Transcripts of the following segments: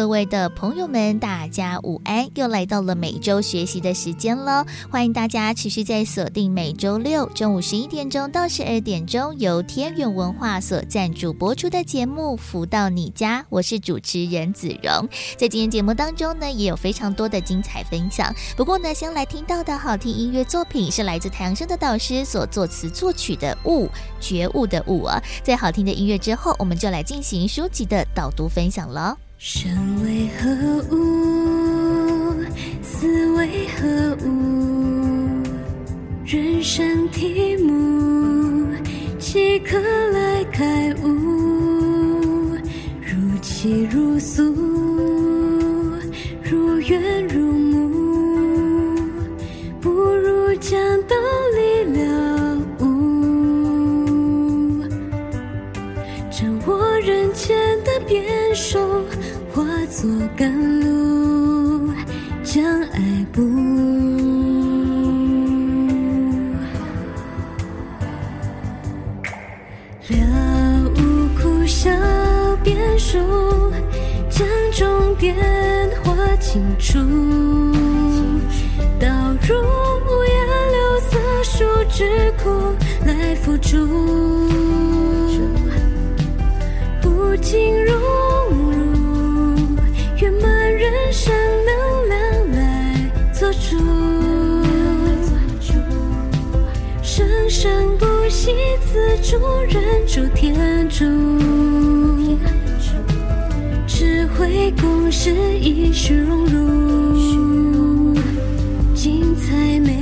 各位的朋友们，大家午安！又来到了每周学习的时间了，欢迎大家持续在锁定每周六中午十一点钟到十二点钟由天元文化所赞助播出的节目《福到你家》，我是主持人子荣。在今天节目当中呢，也有非常多的精彩分享。不过呢，先来听到的好听音乐作品是来自太阳盛德导师所作词作曲的《悟觉悟的悟》啊。在好听的音乐之后，我们就来进行书籍的导读分享了。生为何物？死为何物？人生题目，岂可来开悟？如泣如诉，如怨如慕，不如将道理了悟，掌握人间的变数。化作甘露，将爱补。了悟苦笑变数，将终点画清楚。倒入五颜六色书之库来付诸，不尽如。主人主天主，智慧共识，以虚荣辱，精彩每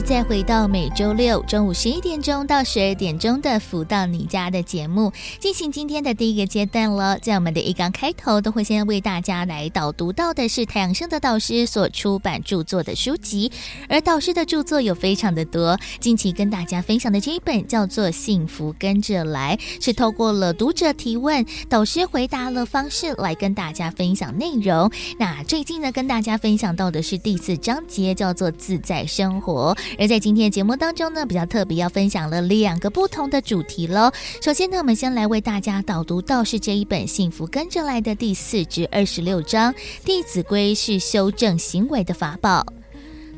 再回到每周六中午十一点钟到十二点钟的《福到你家》的节目，进行今天的第一个阶段了。在我们的一刚开头，都会先为大家来导读到的是太阳升的导师所出版著作的书籍，而导师的著作有非常的多。近期跟大家分享的这一本叫做《幸福跟着来》，是透过了读者提问，导师回答了方式来跟大家分享内容。那最近呢，跟大家分享到的是第四章节，叫做“自在生活”。而在今天的节目当中呢，比较特别要分享了两个不同的主题喽。首先呢，我们先来为大家导读道士这一本《幸福跟着来的》第四至二十六章，《弟子规》是修正行为的法宝。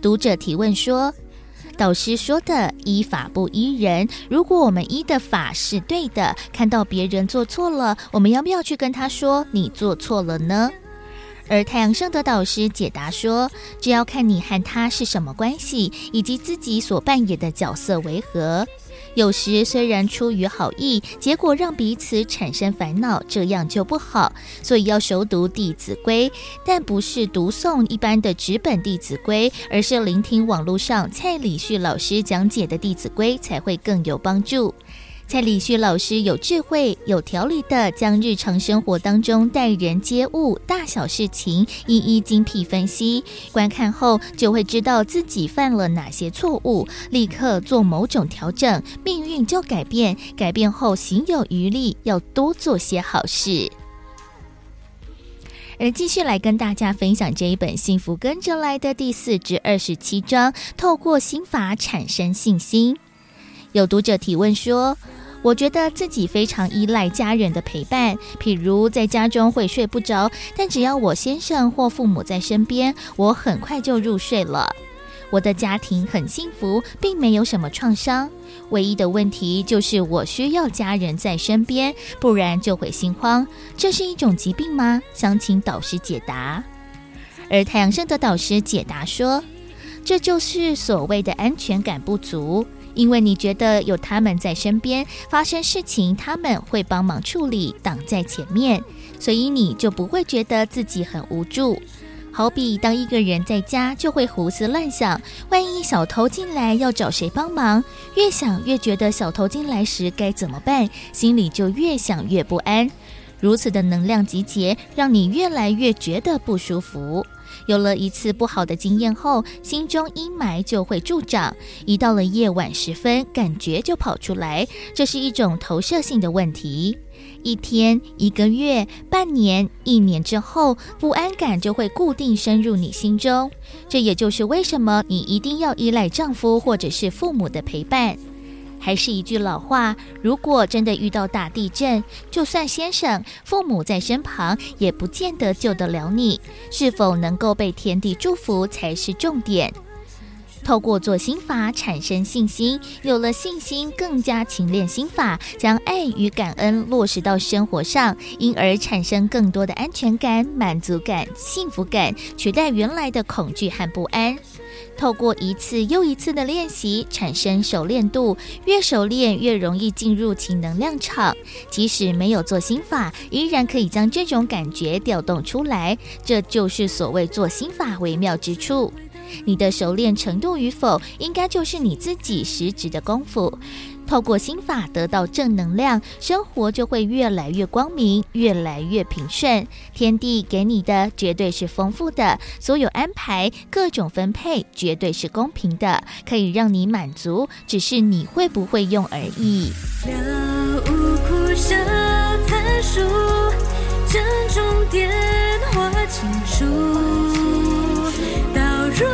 读者提问说：“导师说的依法不依人，如果我们依的法是对的，看到别人做错了，我们要不要去跟他说你做错了呢？”而太阳盛德导师解答说：“这要看你和他是什么关系，以及自己所扮演的角色为何。有时虽然出于好意，结果让彼此产生烦恼，这样就不好。所以要熟读《弟子规》，但不是读诵一般的纸本《弟子规》，而是聆听网络上蔡礼旭老师讲解的《弟子规》，才会更有帮助。”蔡礼旭老师有智慧、有条理的将日常生活当中待人接物、大小事情一一精辟分析，观看后就会知道自己犯了哪些错误，立刻做某种调整，命运就改变。改变后行有余力，要多做些好事。而继续来跟大家分享这一本《幸福跟着来的》第四至二十七章，透过心法产生信心。有读者提问说，我觉得自己非常依赖家人的陪伴，譬如在家中会睡不着，但只要我先生或父母在身边，我很快就入睡了。我的家庭很幸福，并没有什么创伤。唯一的问题就是我需要家人在身边，不然就会心慌。这是一种疾病吗？想请导师解答。而太阳盛德导师解答说，这就是所谓的安全感不足。因为你觉得有他们在身边，发生事情他们会帮忙处理，挡在前面，所以你就不会觉得自己很无助。好比当一个人在家，就会胡思乱想，万一小偷进来要找谁帮忙，越想越觉得小偷进来时该怎么办，心里就越想越不安。如此的能量集结，让你越来越觉得不舒服。有了一次不好的经验后，心中阴霾就会助长。一到了夜晚时分，感觉就跑出来，这是一种投射性的问题。一天、一个月、半年、一年之后，不安感就会固定深入你心中。这也就是为什么你一定要依赖丈夫或者是父母的陪伴。还是一句老话，如果真的遇到大地震，就算先生、父母在身旁，也不见得救得了你。是否能够被天地祝福才是重点。透过做心法产生信心，有了信心，更加勤练心法，将爱与感恩落实到生活上，因而产生更多的安全感、满足感、幸福感，取代原来的恐惧和不安。透过一次又一次的练习，产生熟练度，越熟练越容易进入其能量场。即使没有做心法，依然可以将这种感觉调动出来。这就是所谓做心法微妙之处。你的熟练程度与否，应该就是你自己实质的功夫。透过心法得到正能量，生活就会越来越光明，越来越平顺。天地给你的绝对是丰富的，所有安排、各种分配绝对是公平的，可以让你满足，只是你会不会用而已。了无苦涩残暑，珍重点画清楚，倒入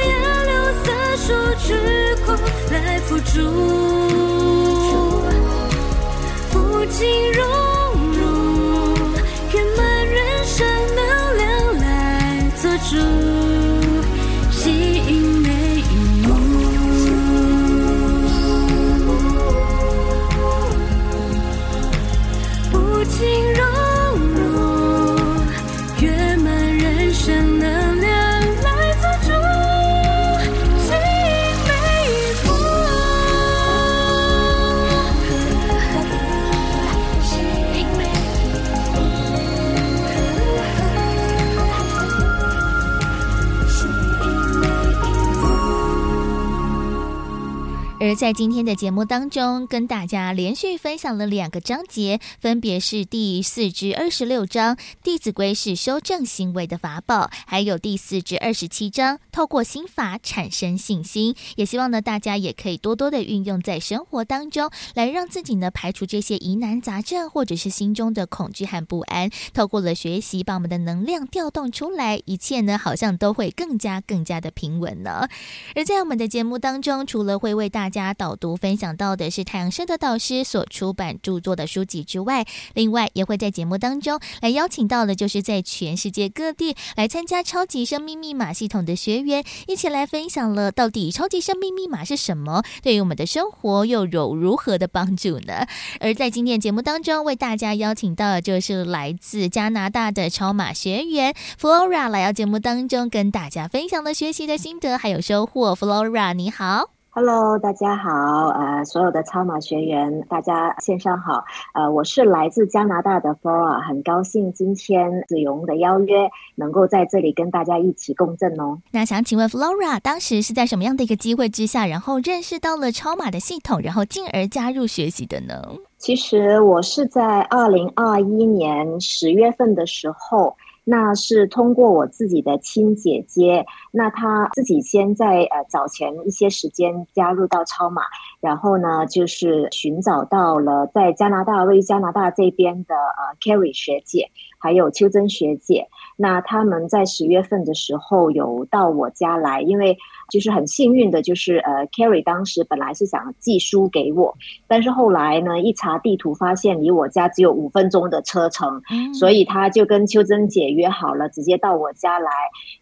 颜料色数去苦来辅助。心如而在今天的节目当中，跟大家连续分享了两个章节，分别是第四至二十六章《弟子规》是修正行为的法宝，还有第四至二十七章透过心法产生信心。也希望呢，大家也可以多多的运用在生活当中，来让自己呢排除这些疑难杂症，或者是心中的恐惧和不安。透过了学习，把我们的能量调动出来，一切呢好像都会更加更加的平稳呢。而在我们的节目当中，除了会为大家导读分享到的是太阳升的导师所出版著作的书籍之外，另外也会在节目当中来邀请到的，就是在全世界各地来参加超级生命密码系统的学员，一起来分享了到底超级生命密码是什么，对于我们的生活又有如何的帮助呢？而在今天节目当中，为大家邀请到的就是来自加拿大的超码学员 Flora 来到节目当中跟大家分享了学习的心得还有收获。Flora，你好。Hello，大家好，呃，所有的超马学员，大家线上好，呃，我是来自加拿大的 Flora，很高兴今天子荣的邀约，能够在这里跟大家一起共振哦。那想请问 Flora，当时是在什么样的一个机会之下，然后认识到了超马的系统，然后进而加入学习的呢？其实我是在二零二一年十月份的时候。那是通过我自己的亲姐姐，那她自己先在呃早前一些时间加入到超马，然后呢就是寻找到了在加拿大，位于加拿大这边的呃 Carrie 学姐，还有秋珍学姐。那他们在十月份的时候有到我家来，因为就是很幸运的，就是呃，Carrie 当时本来是想寄书给我，但是后来呢，一查地图发现离我家只有五分钟的车程，嗯，所以他就跟秋珍姐约好了，直接到我家来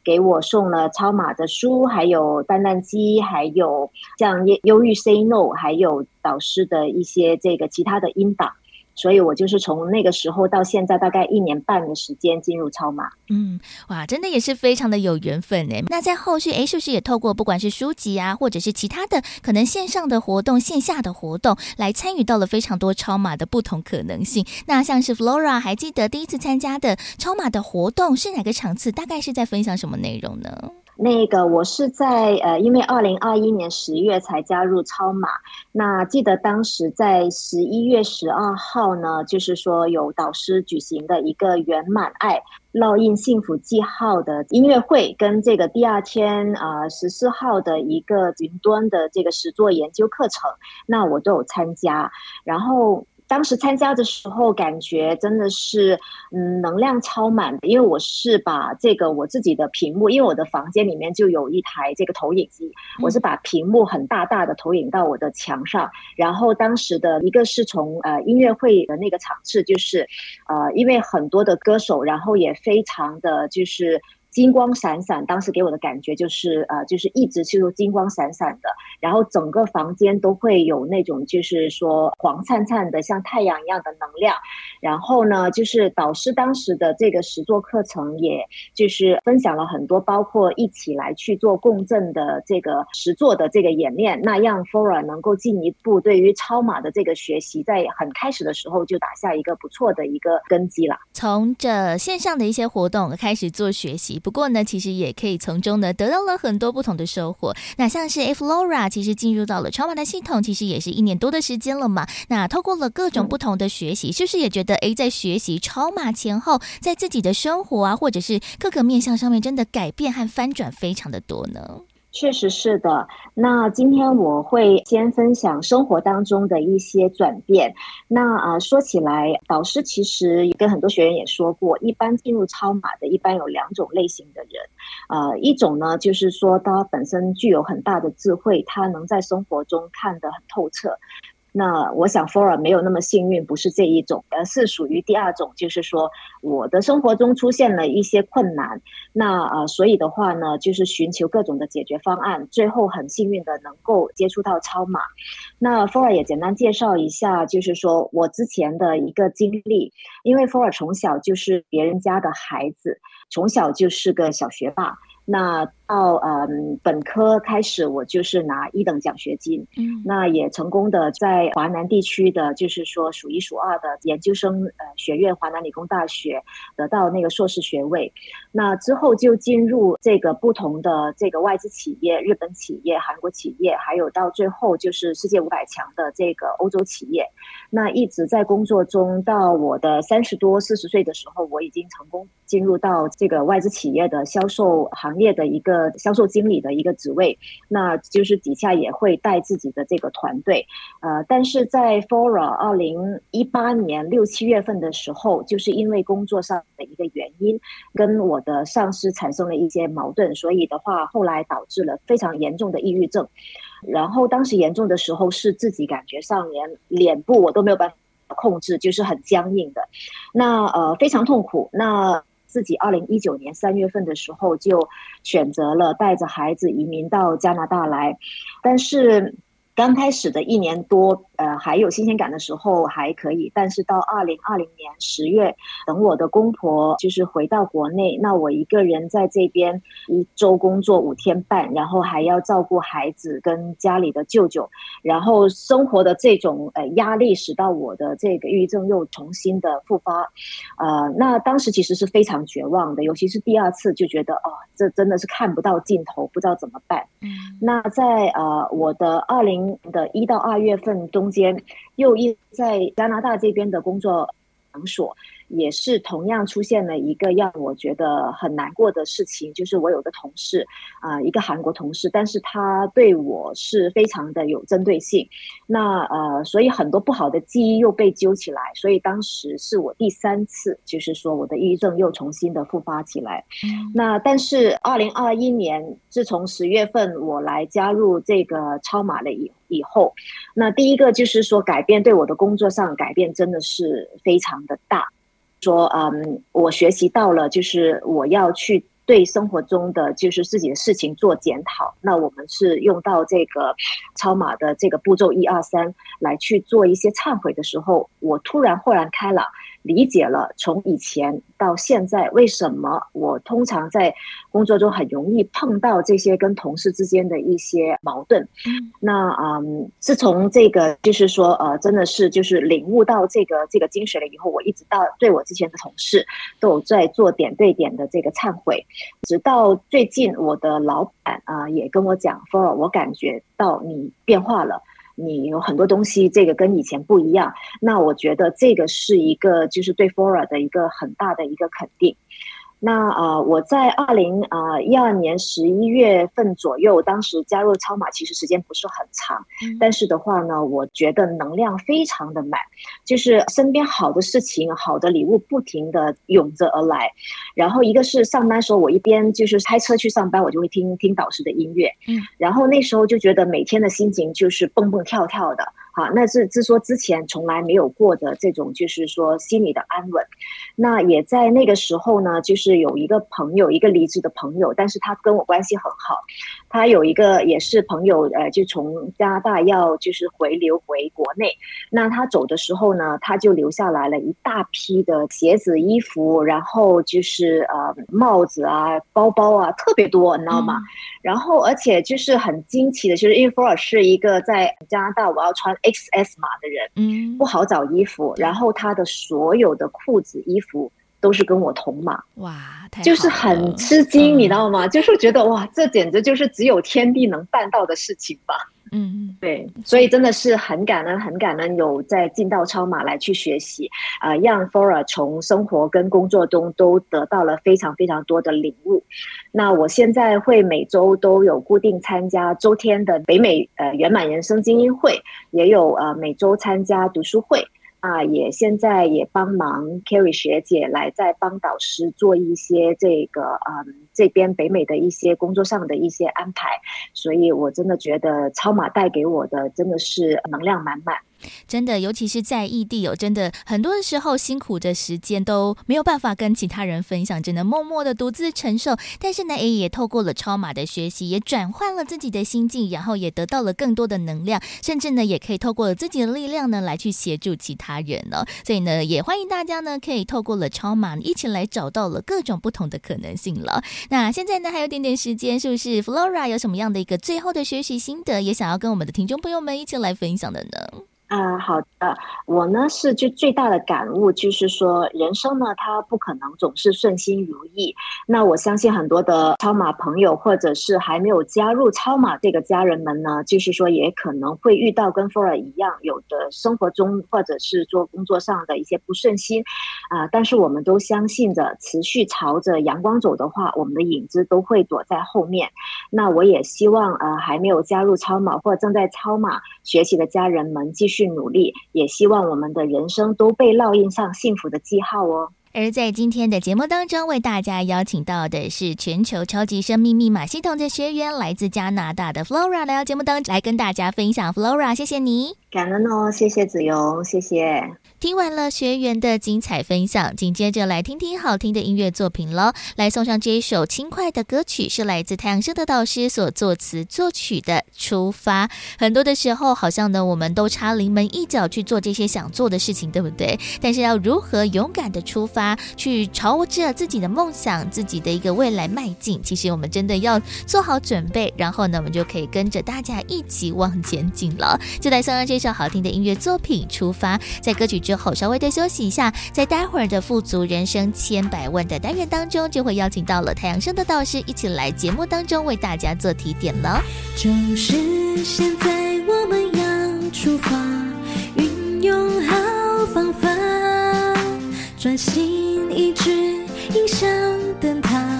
给我送了超马的书，还有蛋蛋鸡，还有像忧郁 Say No，还有导师的一些这个其他的音档。所以我就是从那个时候到现在，大概一年半的时间进入超马。嗯，哇，真的也是非常的有缘分呢。那在后续，诶，是不是也透过不管是书籍啊，或者是其他的可能线上的活动、线下的活动，来参与到了非常多超马的不同可能性？那像是 Flora 还记得第一次参加的超马的活动是哪个场次？大概是在分享什么内容呢？那个我是在呃，因为二零二一年十月才加入超马，那记得当时在十一月十二号呢，就是说有导师举行的一个圆满爱烙印幸福记号的音乐会，跟这个第二天啊十四号的一个云端的这个实作研究课程，那我都有参加，然后。当时参加的时候，感觉真的是，嗯，能量超满的。因为我是把这个我自己的屏幕，因为我的房间里面就有一台这个投影机，我是把屏幕很大大的投影到我的墙上。然后当时的一个是从呃音乐会的那个场次，就是，呃，因为很多的歌手，然后也非常的就是。金光闪闪，当时给我的感觉就是，呃，就是一直是金光闪闪的，然后整个房间都会有那种就是说黄灿灿的，像太阳一样的能量。然后呢，就是导师当时的这个实作课程，也就是分享了很多，包括一起来去做共振的这个实作的这个演练，那让 Fora 能够进一步对于超码的这个学习，在很开始的时候就打下一个不错的一个根基了。从这线上的一些活动开始做学习。不过呢，其实也可以从中呢得到了很多不同的收获。那像是 F Laura，其实进入到了超马的系统，其实也是一年多的时间了嘛。那透过了各种不同的学习，是不是也觉得诶，在学习超马前后，在自己的生活啊，或者是各个面向上面，真的改变和翻转非常的多呢？确实是的。那今天我会先分享生活当中的一些转变。那啊，说起来，导师其实也跟很多学员也说过，一般进入超马的，一般有两种类型的人。呃，一种呢，就是说他本身具有很大的智慧，他能在生活中看得很透彻。那我想 f o r a 没有那么幸运，不是这一种，而是属于第二种，就是说我的生活中出现了一些困难，那呃，所以的话呢，就是寻求各种的解决方案，最后很幸运的能够接触到超马。那 f o r a 也简单介绍一下，就是说我之前的一个经历，因为 f o r a 从小就是别人家的孩子，从小就是个小学霸。那到嗯本科开始，我就是拿一等奖学金，嗯，那也成功的在华南地区的，就是说数一数二的研究生呃学院华南理工大学得到那个硕士学位。那之后就进入这个不同的这个外资企业、日本企业、韩国企业，还有到最后就是世界五百强的这个欧洲企业。那一直在工作中，到我的三十多四十岁的时候，我已经成功进入到这个外资企业的销售行业的一个销售经理的一个职位，那就是底下也会带自己的这个团队。呃，但是在 Fora 二零一八年六七月份的时候，就是因为工作上的一个原因，跟我的上司产生了一些矛盾，所以的话，后来导致了非常严重的抑郁症。然后当时严重的时候，是自己感觉上连脸部我都没有办法控制，就是很僵硬的，那呃非常痛苦。那自己二零一九年三月份的时候就选择了带着孩子移民到加拿大来，但是。刚开始的一年多，呃，还有新鲜感的时候还可以，但是到二零二零年十月，等我的公婆就是回到国内，那我一个人在这边一周工作五天半，然后还要照顾孩子跟家里的舅舅，然后生活的这种呃压力，使到我的这个抑郁症又重新的复发，呃，那当时其实是非常绝望的，尤其是第二次就觉得哦，这真的是看不到尽头，不知道怎么办。嗯，那在呃我的二零。的一到二月份中间，又因在加拿大这边的工作场所。也是同样出现了一个让我觉得很难过的事情，就是我有个同事，啊、呃，一个韩国同事，但是他对我是非常的有针对性，那呃，所以很多不好的记忆又被揪起来，所以当时是我第三次，就是说我的抑郁症又重新的复发起来。嗯、那但是二零二一年，自从十月份我来加入这个超马了以以后，那第一个就是说改变对我的工作上改变真的是非常的大。说，嗯，我学习到了，就是我要去对生活中的就是自己的事情做检讨。那我们是用到这个超马的这个步骤一二三来去做一些忏悔的时候，我突然豁然开朗，理解了从以前到现在为什么我通常在工作中很容易碰到这些跟同事之间的一些矛盾。那嗯，自从这个就是说呃，真的是就是领悟到这个这个精髓了以后，我一直到对我之前的同事都有在做点对点的这个忏悔，直到最近我的老板啊、呃、也跟我讲，Flora，我感觉到你变化了。你有很多东西，这个跟以前不一样。那我觉得这个是一个，就是对 Fora 的一个很大的一个肯定。那呃，我在二零呃一二年十一月份左右，当时加入超马，其实时间不是很长，嗯，但是的话呢，我觉得能量非常的满，就是身边好的事情、好的礼物不停的涌着而来。然后一个是上班时候，我一边就是开车去上班，我就会听听导师的音乐，嗯，然后那时候就觉得每天的心情就是蹦蹦跳跳的。好，那是是说之前从来没有过的这种，就是说心里的安稳。那也在那个时候呢，就是有一个朋友，一个离职的朋友，但是他跟我关系很好。他有一个也是朋友，呃，就从加拿大要就是回流回国内。那他走的时候呢，他就留下来了一大批的鞋子、衣服，然后就是呃帽子啊、包包啊，特别多，你知道吗？嗯、然后而且就是很惊奇的，就是因为 Flora 是一个在加拿大我要穿 XS 码的人，嗯，不好找衣服。然后他的所有的裤子、衣服都是跟我同码，哇，就是很吃惊，你知道吗？嗯、就是觉得哇，这简直就是只有天地能办到的事情吧。嗯，对，所以真的是很感恩，很感恩有在进到超马来去学习，啊、呃，让 Flora 从生活跟工作中都得到了非常非常多的领悟。那我现在会每周都有固定参加周天的北美呃圆满人生精英会，也有呃每周参加读书会。啊，也现在也帮忙 carry 学姐来在帮导师做一些这个嗯，这边北美的一些工作上的一些安排，所以我真的觉得超马带给我的真的是能量满满。真的，尤其是在异地有真的很多的时候，辛苦的时间都没有办法跟其他人分享，只能默默的独自承受。但是呢，也也透过了超马的学习，也转换了自己的心境，然后也得到了更多的能量，甚至呢，也可以透过了自己的力量呢，来去协助其他人呢。所以呢，也欢迎大家呢，可以透过了超马一起来找到了各种不同的可能性了。那现在呢，还有点点时间，是不是 Flora 有什么样的一个最后的学习心得，也想要跟我们的听众朋友们一起来分享的呢？啊，好的，我呢是就最大的感悟就是说，人生呢它不可能总是顺心如意。那我相信很多的超马朋友，或者是还没有加入超马这个家人们呢，就是说也可能会遇到跟 Flora 一样，有的生活中或者是做工作上的一些不顺心啊。但是我们都相信着，持续朝着阳光走的话，我们的影子都会躲在后面。那我也希望呃还没有加入超马或正在超马学习的家人们继续。去努力，也希望我们的人生都被烙印上幸福的记号哦。而在今天的节目当中，为大家邀请到的是全球超级生命密码系统的学员，来自加拿大的 Flora 来到节目当中来跟大家分享。Flora，谢谢你，感恩哦，谢谢子荣，谢谢。听完了学员的精彩分享，紧接着来听听好听的音乐作品喽。来送上这一首轻快的歌曲，是来自太阳盛德导师所作词作曲的《出发》。很多的时候，好像呢，我们都差临门一脚去做这些想做的事情，对不对？但是要如何勇敢的出发，去朝着自己的梦想、自己的一个未来迈进？其实我们真的要做好准备，然后呢，我们就可以跟着大家一起往前进了。就来送上这首好听的音乐作品《出发》。在歌曲之后稍微的休息一下，在待会儿的富足人生千百万的单元当中，就会邀请到了太阳升的导师一起来节目当中为大家做提点了。就是现在，我们要出发，运用好方法，专心一致，迎向灯塔。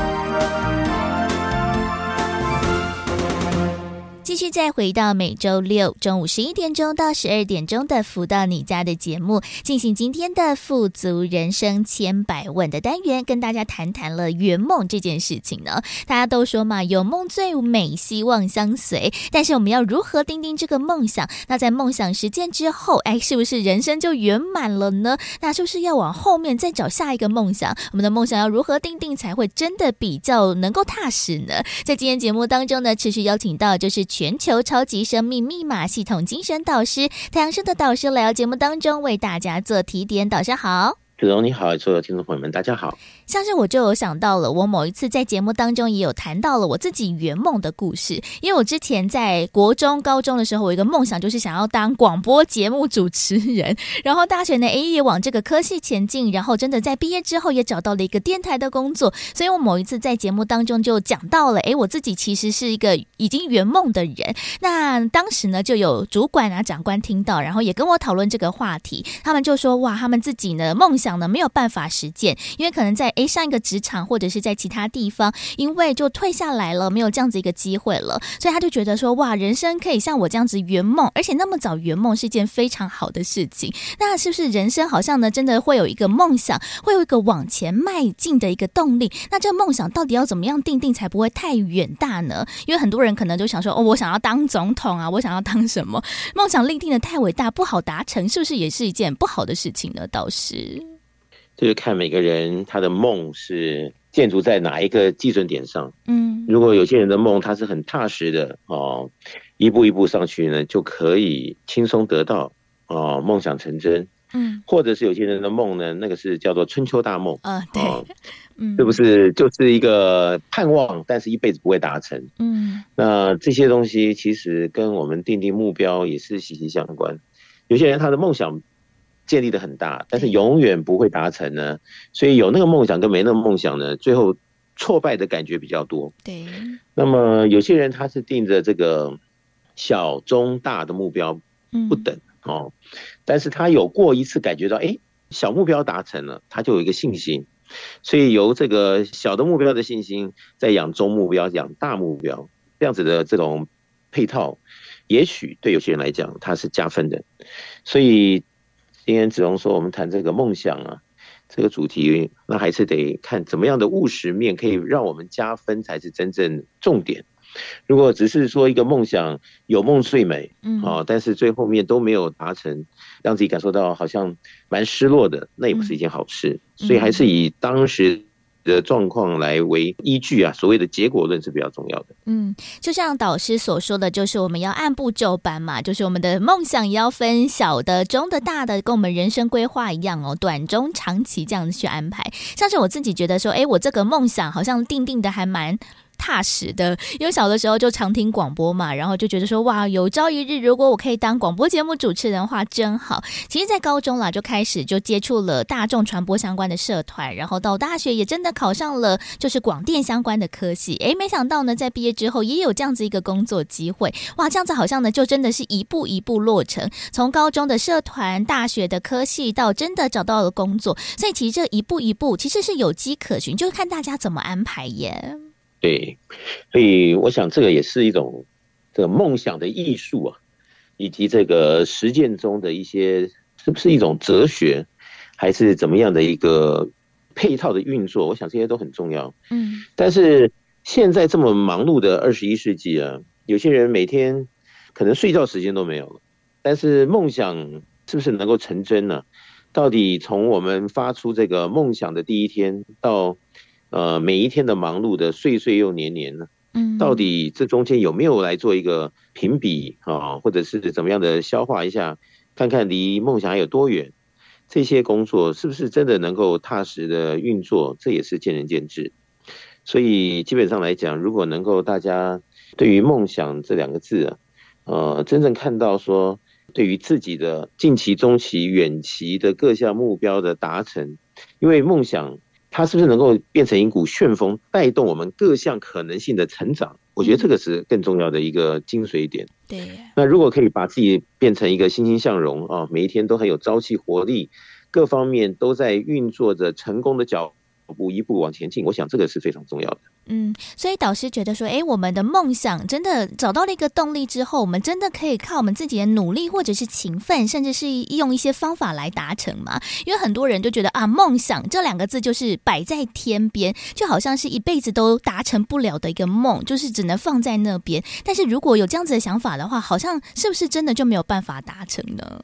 继续再回到每周六中午十一点钟到十二点钟的“福到你家”的节目，进行今天的“富足人生千百问”的单元，跟大家谈谈了圆梦这件事情呢。大家都说嘛，有梦最美，希望相随。但是我们要如何订定这个梦想？那在梦想实践之后，哎，是不是人生就圆满了呢？那是不是要往后面再找下一个梦想？我们的梦想要如何订定才会真的比较能够踏实呢？在今天节目当中呢，持续邀请到就是。全球超级生命密码系统精神导师太阳生的导师来到节目当中，为大家做提点。导师好，子龙你好，所有听众朋友们，大家好。像是我就有想到了，我某一次在节目当中也有谈到了我自己圆梦的故事。因为我之前在国中、高中的时候，我有一个梦想就是想要当广播节目主持人。然后大学呢，哎，也往这个科系前进。然后真的在毕业之后，也找到了一个电台的工作。所以我某一次在节目当中就讲到了，哎，我自己其实是一个已经圆梦的人。那当时呢，就有主管啊、长官听到，然后也跟我讨论这个话题。他们就说，哇，他们自己呢梦想呢没有办法实践，因为可能在。上一个职场或者是在其他地方，因为就退下来了，没有这样子一个机会了，所以他就觉得说，哇，人生可以像我这样子圆梦，而且那么早圆梦是一件非常好的事情。那是不是人生好像呢，真的会有一个梦想，会有一个往前迈进的一个动力？那这个梦想到底要怎么样定定才不会太远大呢？因为很多人可能就想说，哦，我想要当总统啊，我想要当什么？梦想立定的太伟大，不好达成，是不是也是一件不好的事情呢？倒是。就是看每个人他的梦是建筑在哪一个基准点上。嗯，如果有些人的梦他是很踏实的哦，一步一步上去呢，就可以轻松得到哦，梦想成真。嗯，或者是有些人的梦呢，那个是叫做春秋大梦。啊，对，嗯，是不是就是一个盼望，但是一辈子不会达成。嗯，那这些东西其实跟我们定定目标也是息息相关。有些人他的梦想。建立的很大，但是永远不会达成呢。所以有那个梦想跟没那个梦想呢，最后挫败的感觉比较多。对。那么有些人他是定着这个小中大的目标不等哦，但是他有过一次感觉到，哎，小目标达成了，他就有一个信心。所以由这个小的目标的信心，再养中目标，养大目标，这样子的这种配套，也许对有些人来讲，他是加分的。所以。今天子龙说，我们谈这个梦想啊，这个主题，那还是得看怎么样的务实面可以让我们加分，才是真正重点。如果只是说一个梦想，有梦最美，嗯，啊，但是最后面都没有达成，让自己感受到好像蛮失落的，那也不是一件好事。所以还是以当时。的状况来为依据啊，所谓的结果论是比较重要的。嗯，就像导师所说的，就是我们要按部就班嘛，就是我们的梦想也要分小的、中的、大的，跟我们人生规划一样哦，短、中、长期这样子去安排。像是我自己觉得说，哎，我这个梦想好像定定的还蛮。踏实的，因为小的时候就常听广播嘛，然后就觉得说哇，有朝一日如果我可以当广播节目主持人的话，真好。其实，在高中啦就开始就接触了大众传播相关的社团，然后到大学也真的考上了就是广电相关的科系。诶，没想到呢，在毕业之后也有这样子一个工作机会，哇，这样子好像呢就真的是一步一步落成，从高中的社团、大学的科系到真的找到了工作，所以其实这一步一步其实是有迹可循，就是看大家怎么安排耶。对，所以我想这个也是一种这个梦想的艺术啊，以及这个实践中的一些是不是一种哲学，还是怎么样的一个配套的运作？我想这些都很重要。嗯，但是现在这么忙碌的二十一世纪啊，有些人每天可能睡觉时间都没有了，但是梦想是不是能够成真呢？到底从我们发出这个梦想的第一天到呃，每一天的忙碌的岁岁又年年呢，嗯，到底这中间有没有来做一个评比啊，或者是怎么样的消化一下，看看离梦想还有多远？这些工作是不是真的能够踏实的运作？这也是见仁见智。所以基本上来讲，如果能够大家对于梦想这两个字啊，呃，真正看到说，对于自己的近期、中期、远期的各项目标的达成，因为梦想。它是不是能够变成一股旋风，带动我们各项可能性的成长？我觉得这个是更重要的一个精髓点。对。那如果可以把自己变成一个欣欣向荣啊，每一天都很有朝气活力，各方面都在运作着成功的脚步，一步往前进，我想这个是非常重要的。嗯，所以导师觉得说，哎，我们的梦想真的找到了一个动力之后，我们真的可以靠我们自己的努力，或者是勤奋，甚至是用一些方法来达成嘛？因为很多人就觉得啊，梦想这两个字就是摆在天边，就好像是一辈子都达成不了的一个梦，就是只能放在那边。但是如果有这样子的想法的话，好像是不是真的就没有办法达成呢？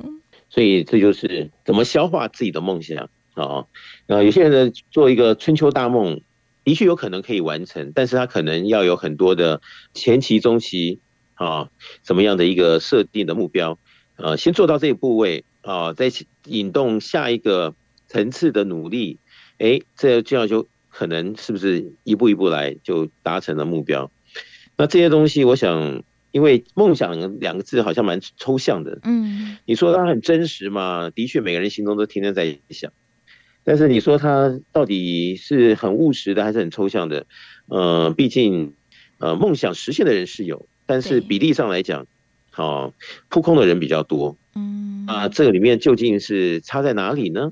所以这就是怎么消化自己的梦想啊？呃，有些人呢做一个春秋大梦。的确有可能可以完成，但是他可能要有很多的前期、中期啊，怎么样的一个设定的目标，呃，先做到这一部位啊，再引动下一个层次的努力，哎，这这样就可能是不是一步一步来就达成了目标？那这些东西，我想，因为梦想两个字好像蛮抽象的，嗯，你说它很真实嘛？的确，每个人心中都天天在想。但是你说他到底是很务实的还是很抽象的？呃，毕竟，呃，梦想实现的人是有，但是比例上来讲，好，扑空的人比较多。嗯，啊，这个里面究竟是差在哪里呢？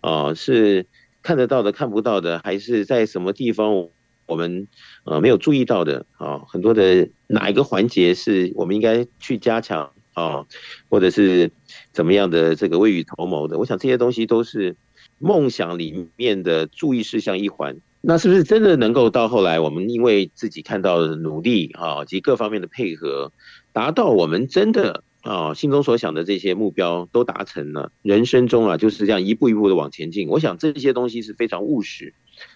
啊，是看得到的看不到的，还是在什么地方我们呃没有注意到的？啊，很多的哪一个环节是我们应该去加强啊，或者是怎么样的这个未雨绸缪的？我想这些东西都是。梦想里面的注意事项一环，那是不是真的能够到后来，我们因为自己看到的努力啊，及各方面的配合，达到我们真的啊心中所想的这些目标都达成了？人生中啊就是这样一步一步的往前进。我想这些东西是非常务实，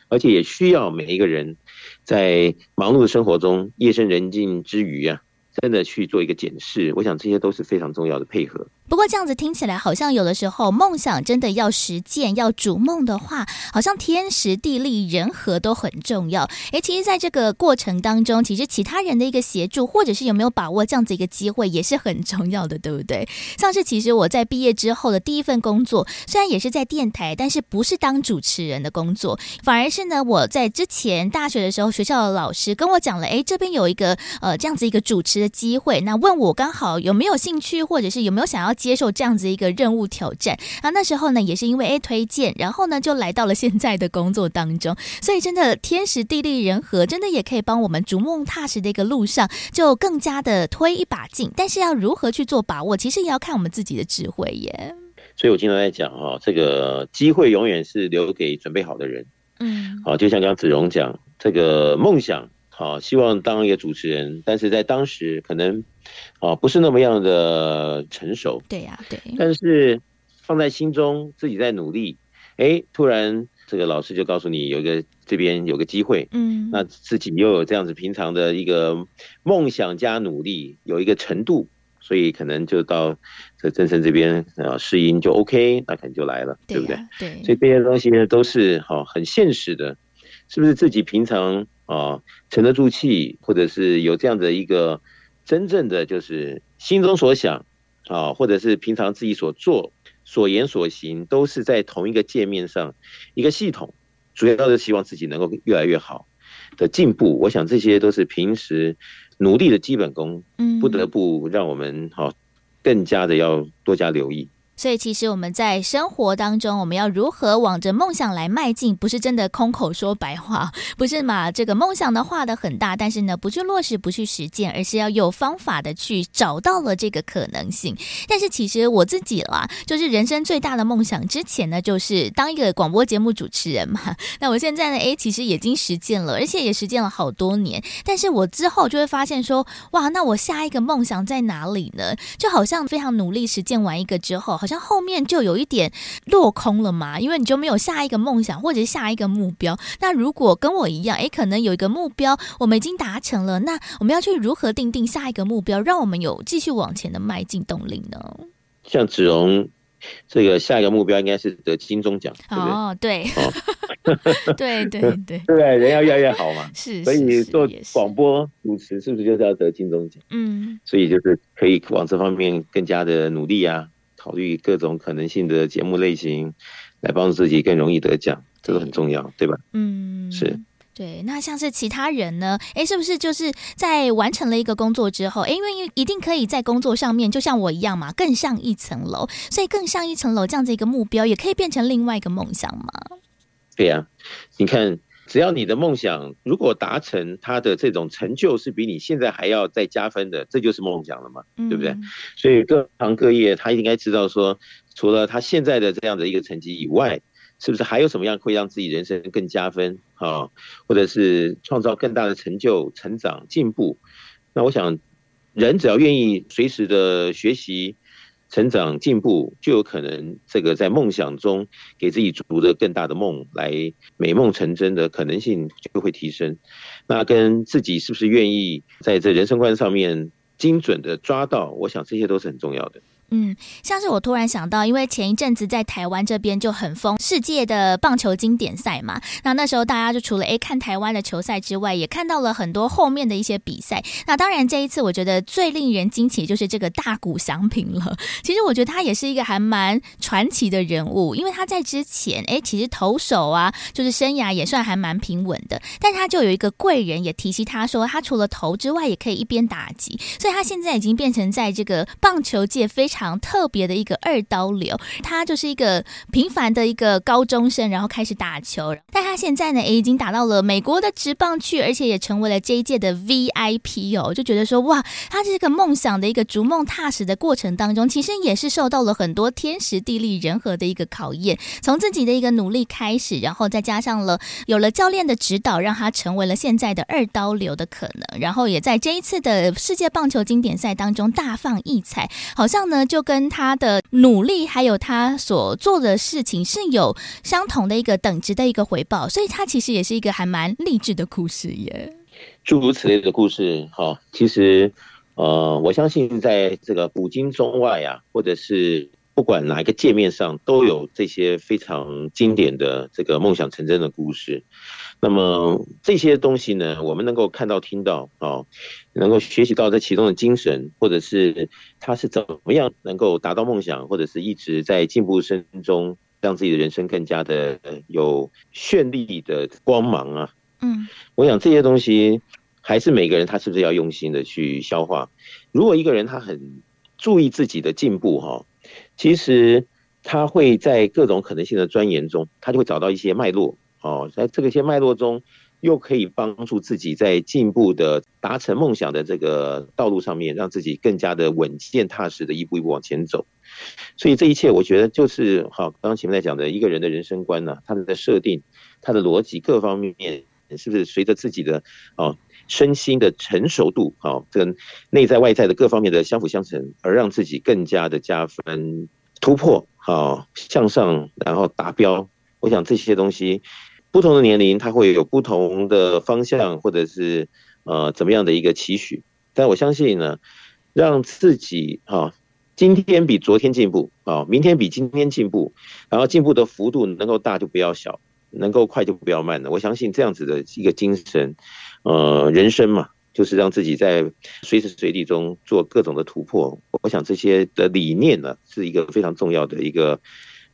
而且也需要每一个人在忙碌的生活中，夜深人静之余啊，真的去做一个检视。我想这些都是非常重要的配合。不过这样子听起来，好像有的时候梦想真的要实践、要逐梦的话，好像天时地利人和都很重要。诶，其实在这个过程当中，其实其他人的一个协助，或者是有没有把握这样子一个机会，也是很重要的，对不对？像是其实我在毕业之后的第一份工作，虽然也是在电台，但是不是当主持人的工作，反而是呢，我在之前大学的时候，学校的老师跟我讲了，诶，这边有一个呃这样子一个主持的机会，那问我刚好有没有兴趣，或者是有没有想要。接受这样子一个任务挑战啊，那时候呢也是因为哎推荐，然后呢就来到了现在的工作当中，所以真的天时地利人和，真的也可以帮我们逐梦踏实的一个路上就更加的推一把劲。但是要如何去做把握，其实也要看我们自己的智慧耶。所以我经常在讲哈，这个机会永远是留给准备好的人。嗯，好，就像刚刚子荣讲，这个梦想好，希望当一个主持人，但是在当时可能。啊，不是那么样的成熟，对呀，对。但是放在心中，自己在努力，哎，突然这个老师就告诉你有一个这边有个机会，嗯，那自己又有这样子平常的一个梦想加努力，有一个程度，所以可能就到这正声这边啊试音就 OK，那可能就来了，对不对？对。所以这些东西呢都是好很现实的，是不是自己平常啊沉得住气，或者是有这样的一个。真正的就是心中所想，啊，或者是平常自己所做、所言所行，都是在同一个界面上，一个系统，主要是希望自己能够越来越好的进步。我想这些都是平时努力的基本功，嗯不得不让我们好更加的要多加留意。所以，其实我们在生活当中，我们要如何往着梦想来迈进？不是真的空口说白话，不是嘛？这个梦想的画的很大，但是呢，不去落实，不去实践，而是要有方法的去找到了这个可能性。但是，其实我自己啦，就是人生最大的梦想，之前呢，就是当一个广播节目主持人嘛。那我现在呢，诶，其实已经实践了，而且也实践了好多年。但是我之后就会发现说，哇，那我下一个梦想在哪里呢？就好像非常努力实践完一个之后，好像后面就有一点落空了嘛，因为你就没有下一个梦想或者是下一个目标。那如果跟我一样，诶，可能有一个目标我们已经达成了，那我们要去如何定定下一个目标，让我们有继续往前的迈进动力呢？像子荣，这个下一个目标应该是得金钟奖，哦，对，对对对 对，人要越来越好嘛，是，所以做广播主持是不是就是要得金钟奖？嗯，所以就是可以往这方面更加的努力啊。考虑各种可能性的节目类型，来帮助自己更容易得奖。这个很重要，对吧？嗯，是。对，那像是其他人呢？哎，是不是就是在完成了一个工作之后，哎，因为一定可以在工作上面，就像我一样嘛，更上一层楼，所以更上一层楼这样子一个目标，也可以变成另外一个梦想嘛？对呀，你看，只要你的梦想如果达成，他的这种成就是比你现在还要再加分的，这就是梦想了嘛，对不对？嗯、所以各行各业他应该知道说，除了他现在的这样的一个成绩以外。是不是还有什么样会让自己人生更加分啊？或者是创造更大的成就、成长、进步？那我想，人只要愿意随时的学习、成长、进步，就有可能这个在梦想中给自己筑的更大的梦，来美梦成真的可能性就会提升。那跟自己是不是愿意在这人生观上面精准的抓到？我想这些都是很重要的。嗯，像是我突然想到，因为前一阵子在台湾这边就很疯世界的棒球经典赛嘛，那那时候大家就除了诶看台湾的球赛之外，也看到了很多后面的一些比赛。那当然这一次我觉得最令人惊奇就是这个大谷翔平了。其实我觉得他也是一个还蛮传奇的人物，因为他在之前诶其实投手啊，就是生涯也算还蛮平稳的，但他就有一个贵人也提携他说，他除了投之外，也可以一边打击，所以他现在已经变成在这个棒球界非常。常特别的一个二刀流，他就是一个平凡的一个高中生，然后开始打球，但他现在呢，也已经打到了美国的职棒去，而且也成为了这一届的 VIP 哦，就觉得说哇，他这个梦想的一个逐梦踏实的过程当中，其实也是受到了很多天时地利人和的一个考验，从自己的一个努力开始，然后再加上了有了教练的指导，让他成为了现在的二刀流的可能，然后也在这一次的世界棒球经典赛当中大放异彩，好像呢。就跟他的努力，还有他所做的事情是有相同的一个等值的一个回报，所以他其实也是一个还蛮励志的故事耶。诸如此类的故事，哈，其实，呃，我相信在这个古今中外啊，或者是不管哪一个界面上，都有这些非常经典的这个梦想成真的故事。那么这些东西呢，我们能够看到、听到，哦，能够学习到这其中的精神，或者是他是怎么样能够达到梦想，或者是一直在进步声中，让自己的人生更加的有绚丽的光芒啊。嗯，我想这些东西还是每个人他是不是要用心的去消化。如果一个人他很注意自己的进步，哈，其实他会在各种可能性的钻研中，他就会找到一些脉络。哦，在这个些脉络中，又可以帮助自己在进步的达成梦想的这个道路上面，让自己更加的稳健踏实的一步一步往前走。所以这一切，我觉得就是好，刚刚前面在讲的一个人的人生观呢、啊，他的设定、他的逻辑各方面，是不是随着自己的哦身心的成熟度，好，跟内在外在的各方面的相辅相成，而让自己更加的加分、突破，好向上，然后达标。我想这些东西。不同的年龄，他会有不同的方向，或者是呃怎么样的一个期许。但我相信呢，让自己、啊，今天比昨天进步啊，明天比今天进步，然后进步的幅度能够大就不要小，能够快就不要慢的。我相信这样子的一个精神，呃，人生嘛，就是让自己在随时随地中做各种的突破。我想这些的理念呢，是一个非常重要的一个。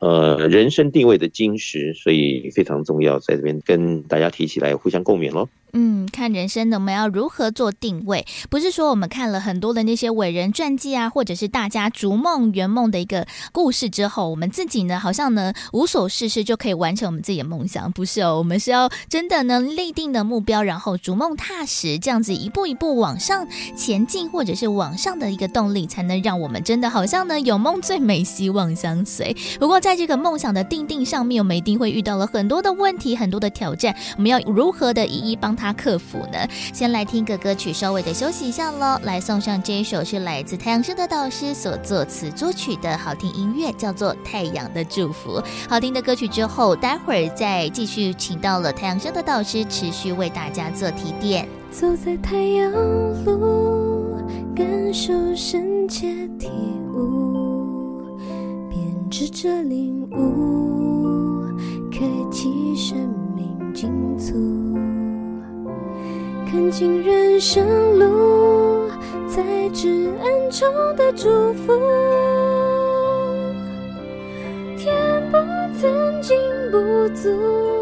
呃，人生定位的金石，所以非常重要，在这边跟大家提起来，互相共勉喽。嗯，看人生我们要如何做定位，不是说我们看了很多的那些伟人传记啊，或者是大家逐梦圆梦的一个故事之后，我们自己呢，好像呢无所事事就可以完成我们自己的梦想，不是哦，我们是要真的呢立定的目标，然后逐梦踏实，这样子一步一步往上前进，或者是往上的一个动力，才能让我们真的好像呢有梦最美，希望相随。不过在这个梦想的定定上面，我们一定会遇到了很多的问题，很多的挑战，我们要如何的一一帮他。他克服呢？先来听个歌曲，稍微的休息一下喽。来送上这一首是来自太阳升的导师所作词作曲的好听音乐，叫做《太阳的祝福》。好听的歌曲之后，待会儿再继续请到了太阳升的导师，持续为大家做提点。走在太阳路，感受深切体悟，编织着领悟，开启生命进足。看尽人生路，在至暗中的祝福，填补曾经不足。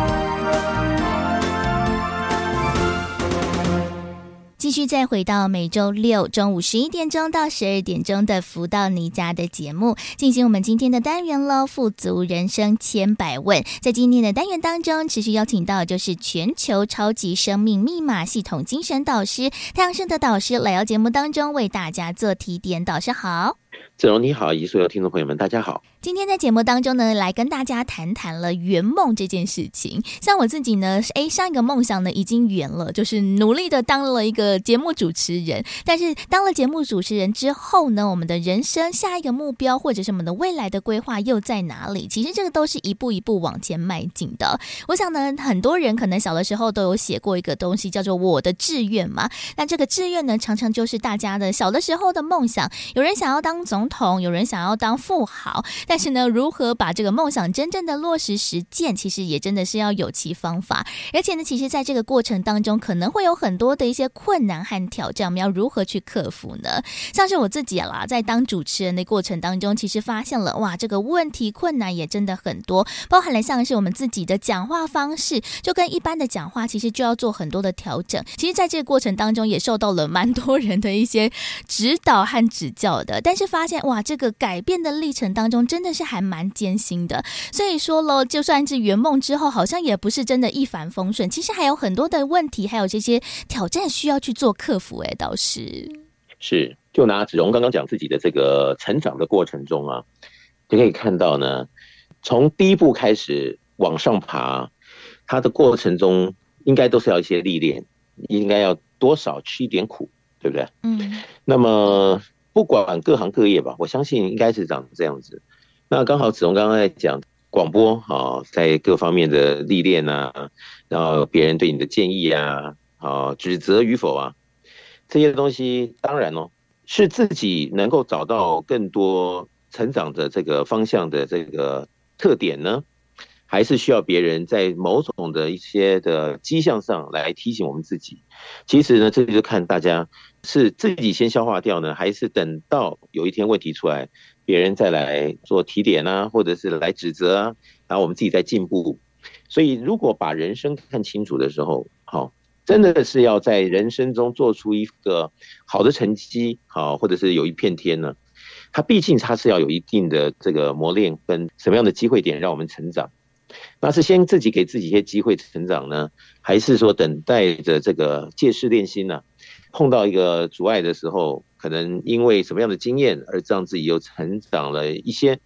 继续再回到每周六中午十一点钟到十二点钟的《福到你家》的节目，进行我们今天的单元喽。富足人生千百问，在今天的单元当中，持续邀请到就是全球超级生命密码系统精神导师太阳圣德导师来到节目当中为大家做提点。导师好。子荣你好，以及所有听众朋友们，大家好。今天在节目当中呢，来跟大家谈谈了圆梦这件事情。像我自己呢，诶，上一个梦想呢已经圆了，就是努力的当了一个节目主持人。但是当了节目主持人之后呢，我们的人生下一个目标或者是我们的未来的规划又在哪里？其实这个都是一步一步往前迈进的。我想呢，很多人可能小的时候都有写过一个东西，叫做我的志愿嘛。那这个志愿呢，常常就是大家的小的时候的梦想。有人想要当总统，有人想要当富豪。但是呢，如何把这个梦想真正的落实实践，其实也真的是要有其方法。而且呢，其实在这个过程当中，可能会有很多的一些困难和挑战，我们要如何去克服呢？像是我自己啦，在当主持人的过程当中，其实发现了哇，这个问题困难也真的很多，包含了像是我们自己的讲话方式，就跟一般的讲话，其实就要做很多的调整。其实，在这个过程当中，也受到了蛮多人的一些指导和指教的。但是发现哇，这个改变的历程当中，真的是还。蛮艰辛的，所以说喽，就算是圆梦之后，好像也不是真的一帆风顺。其实还有很多的问题，还有这些挑战需要去做克服。哎，倒是是，就拿子荣刚刚讲自己的这个成长的过程中啊，就可以看到呢，从第一步开始往上爬，它的过程中应该都是要一些历练，应该要多少吃一点苦，对不对？嗯。那么不管各行各业吧，我相信应该是长这样子。那刚好子荣刚刚在讲广播哈，在各方面的历练啊，然后别人对你的建议啊，啊指责与否啊，这些东西当然哦，是自己能够找到更多成长的这个方向的这个特点呢，还是需要别人在某种的一些的迹象上来提醒我们自己？其实呢，这就看大家是自己先消化掉呢，还是等到有一天问题出来。别人再来做提点啊，或者是来指责啊，然后我们自己在进步。所以，如果把人生看清楚的时候，好，真的是要在人生中做出一个好的成绩，好，或者是有一片天呢？它毕竟它是要有一定的这个磨练跟什么样的机会点让我们成长？那是先自己给自己一些机会成长呢，还是说等待着这个借势练心呢？碰到一个阻碍的时候，可能因为什么样的经验而让自己又成长了一些，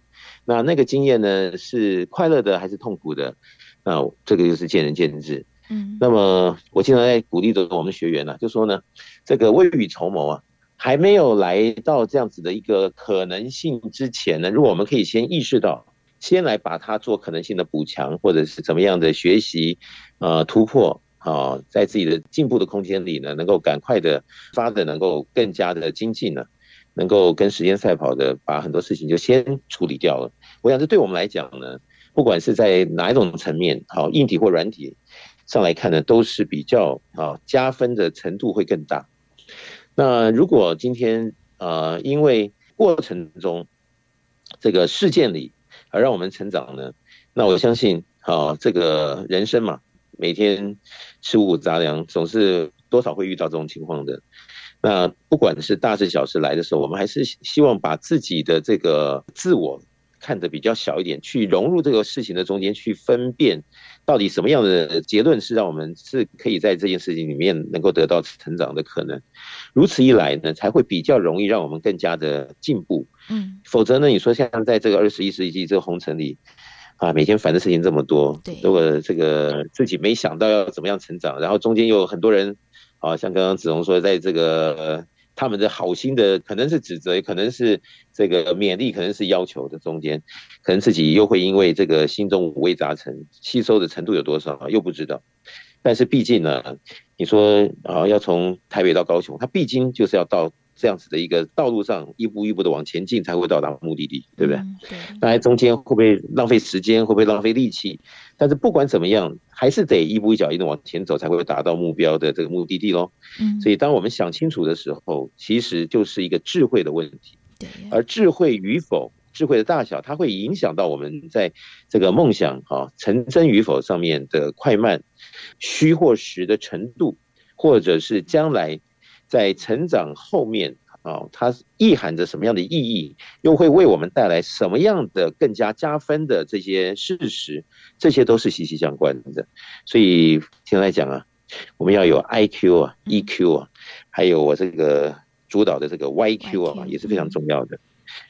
那那个经验呢，是快乐的还是痛苦的？那这个就是见仁见智。嗯，那么我经常在鼓励着我们学员呢、啊，就说呢，这个未雨绸缪啊，还没有来到这样子的一个可能性之前呢，如果我们可以先意识到，先来把它做可能性的补强，或者是怎么样的学习，呃，突破。啊，在自己的进步的空间里呢，能够赶快的发展，能够更加的精进呢，能够跟时间赛跑的，把很多事情就先处理掉了。我想这对我们来讲呢，不管是在哪一种层面，好，硬体或软体上来看呢，都是比较啊加分的程度会更大。那如果今天呃，因为过程中这个事件里而让我们成长呢，那我相信啊，这个人生嘛。每天吃五谷杂粮，总是多少会遇到这种情况的。那不管是大事小事来的时候，我们还是希望把自己的这个自我看得比较小一点，去融入这个事情的中间，去分辨到底什么样的结论是让我们是可以在这件事情里面能够得到成长的可能。如此一来呢，才会比较容易让我们更加的进步。嗯，否则呢，你说像在这个二十一世纪这个红尘里。啊，每天烦的事情这么多，对，如果这个自己没想到要怎么样成长，然后中间又有很多人，啊，像刚刚子龙说，在这个他们的好心的可能是指责，可能是这个勉励，可能是要求的中间，可能自己又会因为这个心中五味杂陈，吸收的程度有多少啊又不知道。但是毕竟呢，你说啊，要从台北到高雄，他毕竟就是要到。这样子的一个道路上，一步一步的往前进，才会到达目的地，对不对？嗯、对。那在中间会不会浪费时间？会不会浪费力气？但是不管怎么样，还是得一步一脚印的往前走，才会达到目标的这个目的地喽。嗯。所以，当我们想清楚的时候，其实就是一个智慧的问题。对。而智慧与否、智慧的大小，它会影响到我们在这个梦想啊成真与否上面的快慢、虚或实的程度，或者是将来。在成长后面啊，它意含着什么样的意义，又会为我们带来什么样的更加加分的这些事实，这些都是息息相关的。所以现在讲啊，我们要有 IQ 啊、EQ 啊，还有我这个主导的这个 YQ 啊，也是非常重要的。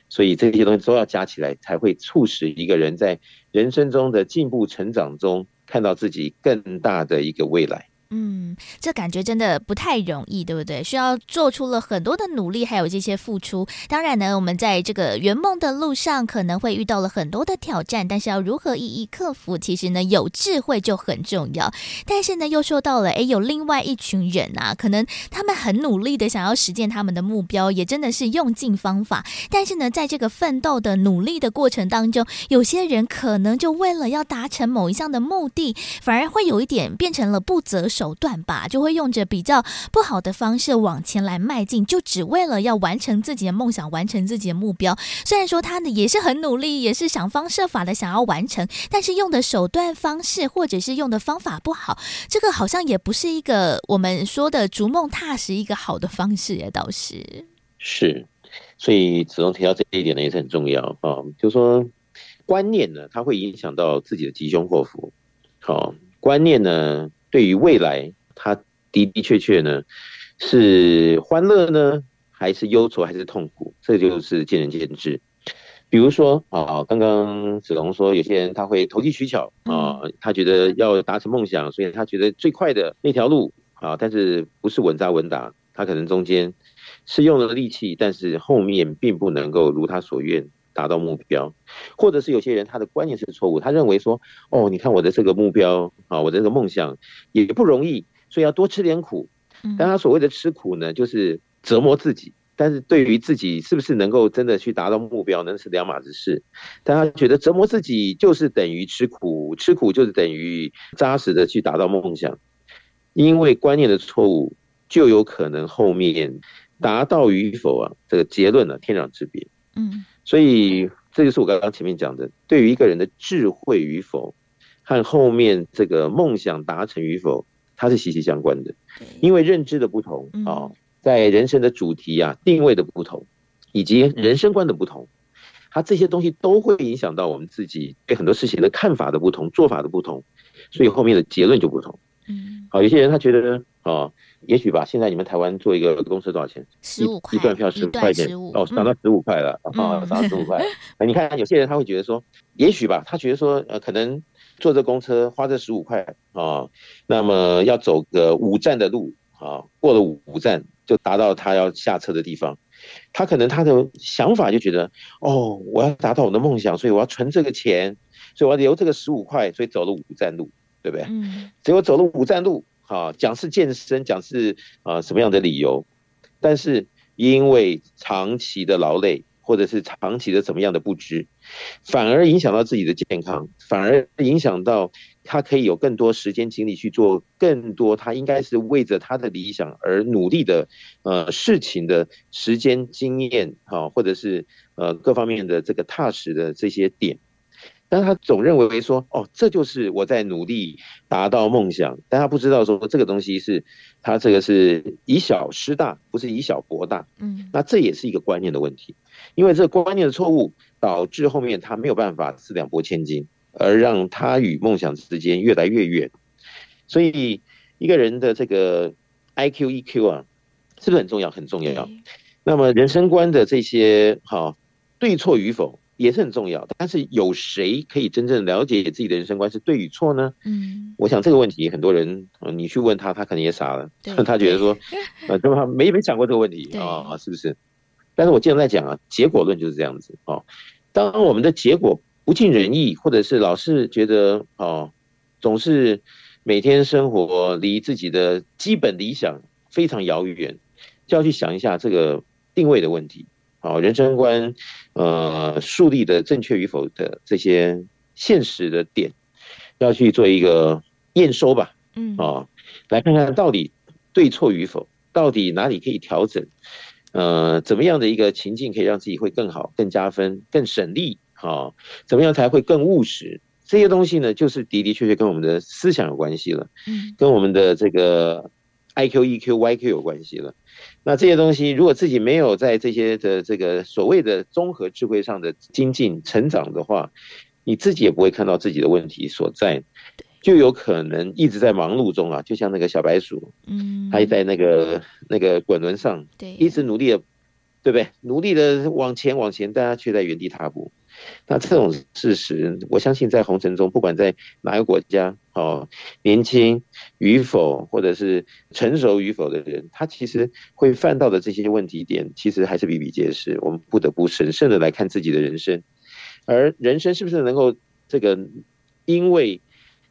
所以这些东西都要加起来，才会促使一个人在人生中的进步成长中，看到自己更大的一个未来。嗯，这感觉真的不太容易，对不对？需要做出了很多的努力，还有这些付出。当然呢，我们在这个圆梦的路上，可能会遇到了很多的挑战，但是要如何一一克服，其实呢，有智慧就很重要。但是呢，又说到了，诶，有另外一群人啊，可能他们很努力的想要实现他们的目标，也真的是用尽方法。但是呢，在这个奋斗的努力的过程当中，有些人可能就为了要达成某一项的目的，反而会有一点变成了不择手段吧，就会用着比较不好的方式往前来迈进，就只为了要完成自己的梦想，完成自己的目标。虽然说他呢也是很努力，也是想方设法的想要完成，但是用的手段方式或者是用的方法不好，这个好像也不是一个我们说的逐梦踏实一个好的方式也倒是是，所以子龙提到这一点呢也是很重要啊，就说观念呢，它会影响到自己的吉凶祸福。好，观念呢。对于未来，他的的确确呢，是欢乐呢，还是忧愁，还是痛苦，这就是见仁见智。比如说啊，刚刚子龙说，有些人他会投机取巧啊，他觉得要达成梦想，所以他觉得最快的那条路啊，但是不是稳扎稳打，他可能中间是用了力气，但是后面并不能够如他所愿。达到目标，或者是有些人他的观念是错误，他认为说，哦，你看我的这个目标啊，我的这个梦想也不容易，所以要多吃点苦。但他所谓的吃苦呢，就是折磨自己。但是对于自己是不是能够真的去达到目标，那是两码子事。但他觉得折磨自己就是等于吃苦，吃苦就是等于扎实的去达到梦想。因为观念的错误，就有可能后面达到与否啊，这个结论呢，啊，天壤之别。嗯。所以，这就是我刚刚前面讲的，对于一个人的智慧与否，和后面这个梦想达成与否，它是息息相关的。因为认知的不同啊，在人生的主题啊定位的不同，以及人生观的不同，它这些东西都会影响到我们自己对很多事情的看法的不同、做法的不同，所以后面的结论就不同。嗯，好，有些人他觉得呢，啊。也许吧，现在你们台湾坐一个公车多少钱？十五块，一段票十五块钱，哦，涨到十五块了，啊、嗯，涨到十五块。你看，有些人他会觉得说，也许吧，他觉得说，呃，可能坐这公车花这十五块啊，那么要走个五站的路啊，过了五五站就达到他要下车的地方。他可能他的想法就觉得，哦，我要达到我的梦想，所以我要存这个钱，所以我要留这个十五块，所以走了五站路，对不对？嗯。结果走了五站路。啊，讲是健身，讲是啊什么样的理由，但是因为长期的劳累，或者是长期的怎么样的不知，反而影响到自己的健康，反而影响到他可以有更多时间精力去做更多他应该是为着他的理想而努力的呃事情的时间经验啊，或者是呃各方面的这个踏实的这些点。但他总认为说，哦，这就是我在努力达到梦想，但他不知道说这个东西是，他这个是以小失大，不是以小博大。嗯，那这也是一个观念的问题，因为这个观念的错误导致后面他没有办法四两拨千斤，而让他与梦想之间越来越远。所以一个人的这个 IQ、EQ 啊，是不是很重要？很重要。那么人生观的这些好对错与否？也是很重要的，但是有谁可以真正了解自己的人生观是对与错呢？嗯，我想这个问题很多人，你去问他，他可能也傻了，他觉得说，呃，对吧？没没想过这个问题啊、哦，是不是？但是我经常在讲啊，结果论就是这样子哦。当我们的结果不尽人意，或者是老是觉得哦，总是每天生活离自己的基本理想非常遥远，就要去想一下这个定位的问题。好，人生观，呃，树立的正确与否的这些现实的点，要去做一个验收吧。嗯，啊，来看看到底对错与否，到底哪里可以调整，呃，怎么样的一个情境可以让自己会更好、更加分、更省力？好，怎么样才会更务实？这些东西呢，就是的的确确跟我们的思想有关系了。嗯，跟我们的这个 I Q、E Q、Y Q 有关系了。那这些东西，如果自己没有在这些的这个所谓的综合智慧上的精进成长的话，你自己也不会看到自己的问题所在，就有可能一直在忙碌中啊，就像那个小白鼠，嗯，还在那个那个滚轮上，对，一直努力的，对不对？努力的往前往前，大家却在原地踏步。那这种事实，我相信在红尘中，不管在哪个国家，哦，年轻与否，或者是成熟与否的人，他其实会犯到的这些问题点，其实还是比比皆是。我们不得不审慎的来看自己的人生，而人生是不是能够这个因为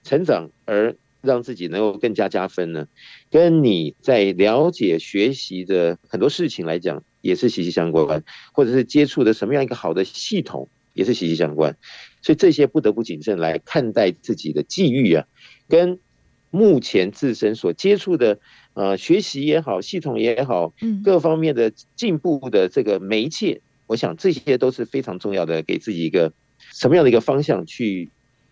成长而让自己能够更加加分呢？跟你在了解学习的很多事情来讲，也是息息相关，或者是接触的什么样一个好的系统。也是息息相关，所以这些不得不谨慎来看待自己的际遇啊，跟目前自身所接触的呃学习也好，系统也好，嗯，各方面的进步的这个媒介，我想这些都是非常重要的，给自己一个什么样的一个方向去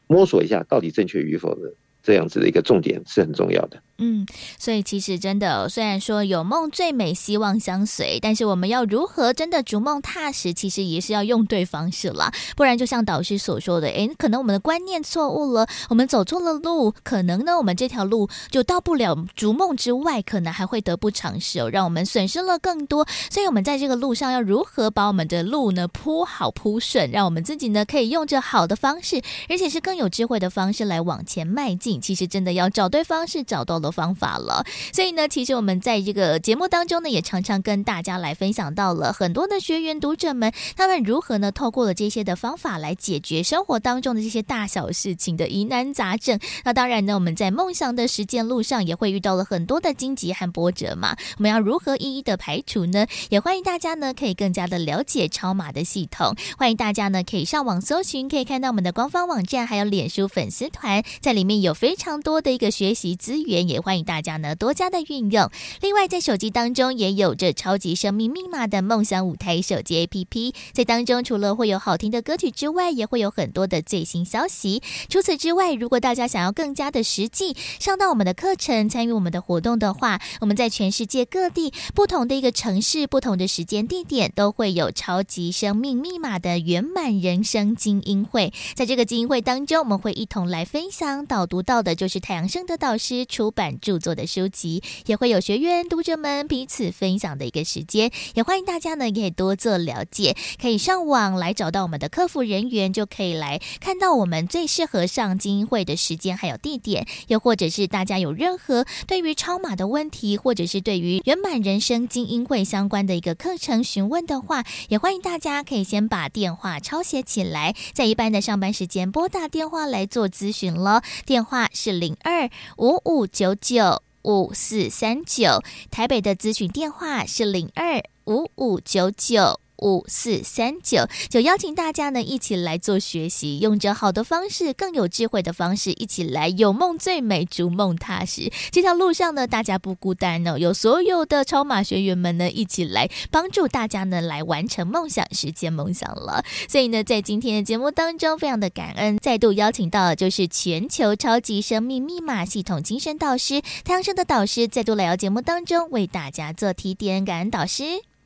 摸索一下，到底正确与否的这样子的一个重点是很重要的。嗯，所以其实真的，虽然说有梦最美，希望相随，但是我们要如何真的逐梦踏实，其实也是要用对方式啦。不然就像导师所说的，诶，可能我们的观念错误了，我们走错了路，可能呢，我们这条路就到不了逐梦之外，可能还会得不偿失哦，让我们损失了更多。所以，我们在这个路上要如何把我们的路呢铺好铺顺，让我们自己呢可以用着好的方式，而且是更有智慧的方式来往前迈进。其实真的要找对方式，找到了方法了，所以呢，其实我们在这个节目当中呢，也常常跟大家来分享到了很多的学员读者们，他们如何呢，透过了这些的方法来解决生活当中的这些大小事情的疑难杂症。那当然呢，我们在梦想的实践路上，也会遇到了很多的荆棘和波折嘛。我们要如何一一的排除呢？也欢迎大家呢，可以更加的了解超马的系统。欢迎大家呢，可以上网搜寻，可以看到我们的官方网站，还有脸书粉丝团，在里面有非常多的一个学习资源，也欢迎大家。呢，多加的运用。另外，在手机当中也有着超级生命密码的梦想舞台手机 APP，在当中除了会有好听的歌曲之外，也会有很多的最新消息。除此之外，如果大家想要更加的实际上到我们的课程，参与我们的活动的话，我们在全世界各地不同的一个城市、不同的时间地点，都会有超级生命密码的圆满人生精英会。在这个精英会当中，我们会一同来分享导读到到的就是太阳盛德导师出版著作的书籍，也会有学员读者们彼此分享的一个时间，也欢迎大家呢，可以多做了解，可以上网来找到我们的客服人员，就可以来看到我们最适合上精英会的时间还有地点，又或者是大家有任何对于超码的问题，或者是对于圆满人生精英会相关的一个课程询问的话，也欢迎大家可以先把电话抄写起来，在一般的上班时间拨打电话来做咨询了，电话是零二五五九九。五四三九，台北的咨询电话是零二五五九九。五四三九，就邀请大家呢一起来做学习，用着好的方式，更有智慧的方式，一起来有梦最美，逐梦踏实。这条路上呢，大家不孤单哦，有所有的超马学员们呢一起来帮助大家呢来完成梦想，实现梦想了。所以呢，在今天的节目当中，非常的感恩，再度邀请到的就是全球超级生命密码系统精神导师太阳盛德导师，再度来到节目当中为大家做提点，感恩导师。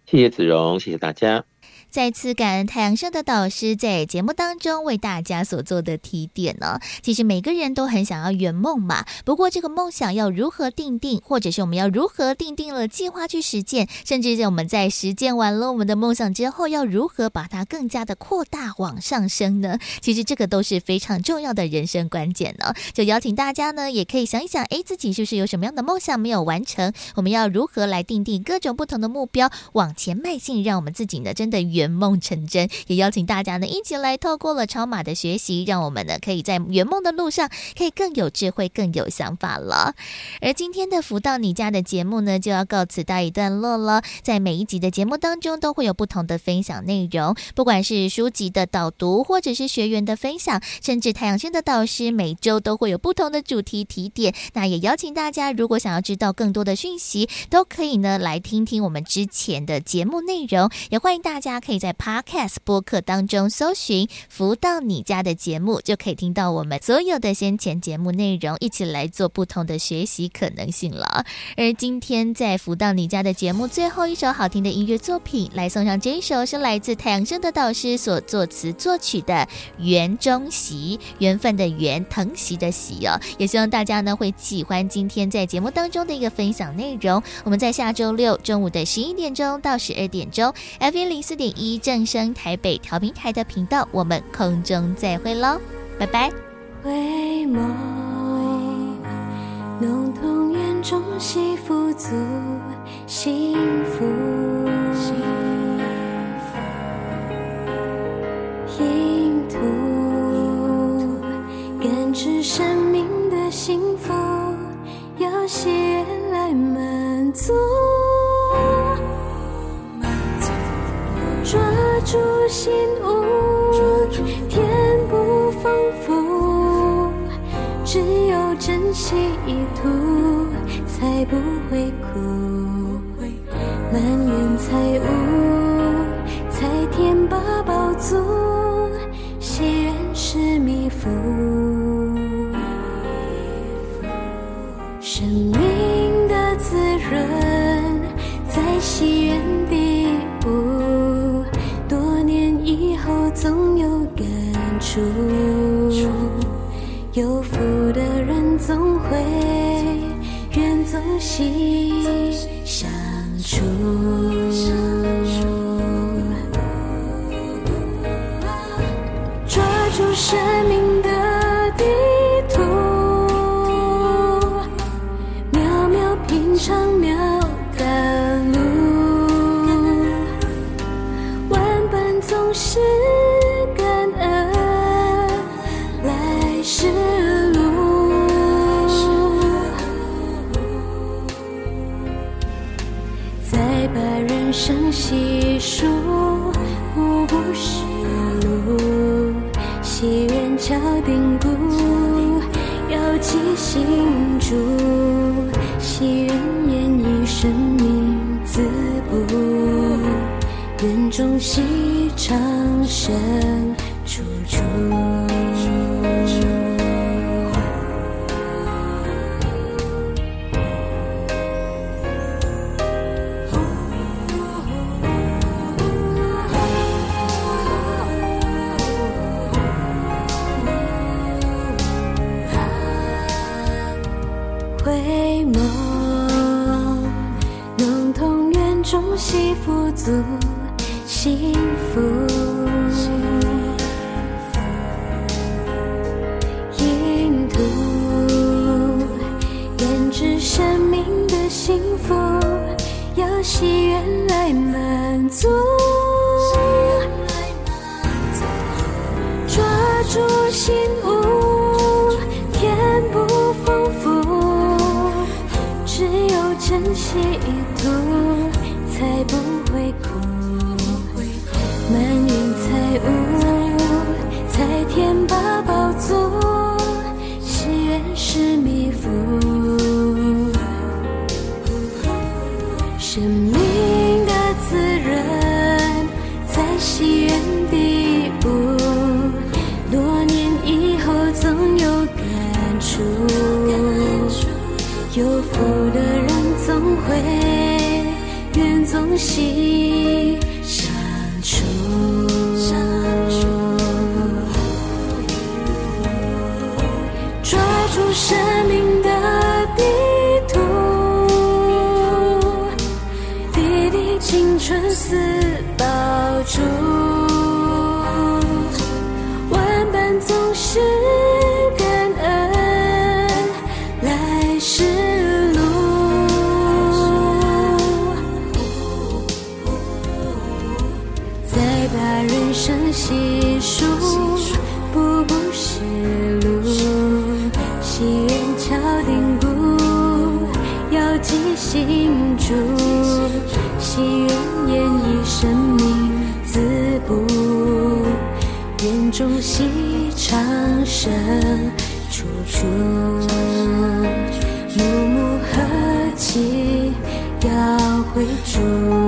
谢谢子荣，谢谢大家。再次感恩太阳社的导师在节目当中为大家所做的提点呢。其实每个人都很想要圆梦嘛，不过这个梦想要如何定定，或者是我们要如何定定了计划去实践，甚至是我们在实践完了我们的梦想之后，要如何把它更加的扩大往上升呢？其实这个都是非常重要的人生关键呢。就邀请大家呢，也可以想一想，哎，自己是不是有什么样的梦想没有完成？我们要如何来定定各种不同的目标，往前迈进，让我们自己呢真的圆。圆梦成真，也邀请大家呢一起来透过了超马的学习，让我们呢可以在圆梦的路上可以更有智慧、更有想法了。而今天的福到你家的节目呢，就要告辞到一段落了。在每一集的节目当中，都会有不同的分享内容，不管是书籍的导读，或者是学员的分享，甚至太阳轩的导师每周都会有不同的主题提点。那也邀请大家，如果想要知道更多的讯息，都可以呢来听听我们之前的节目内容。也欢迎大家可以。在 Podcast 播客当中搜寻“福到你家”的节目，就可以听到我们所有的先前节目内容，一起来做不同的学习可能性了。而今天在“福到你家”的节目最后一首好听的音乐作品，来送上这一首是来自太阳升的导师所作词作曲的《缘中习》，缘分的缘，疼惜的惜哦。也希望大家呢会喜欢今天在节目当中的一个分享内容。我们在下周六中午的十一点钟到十二点钟，FM 零四点一。正声台北调频台的频道，我们空中再会喽，拜拜。回眸，弄痛缘中习，付足幸福。印图，感知生命的幸福，有喜悦来满足。稀一途才不会哭埋怨才无园中戏唱声，处处。春思宝珠，万般总是感恩来时路。再把人生细数，步步是路，行人敲，定故要记心主。终夕长生，处处暮暮何其要回主。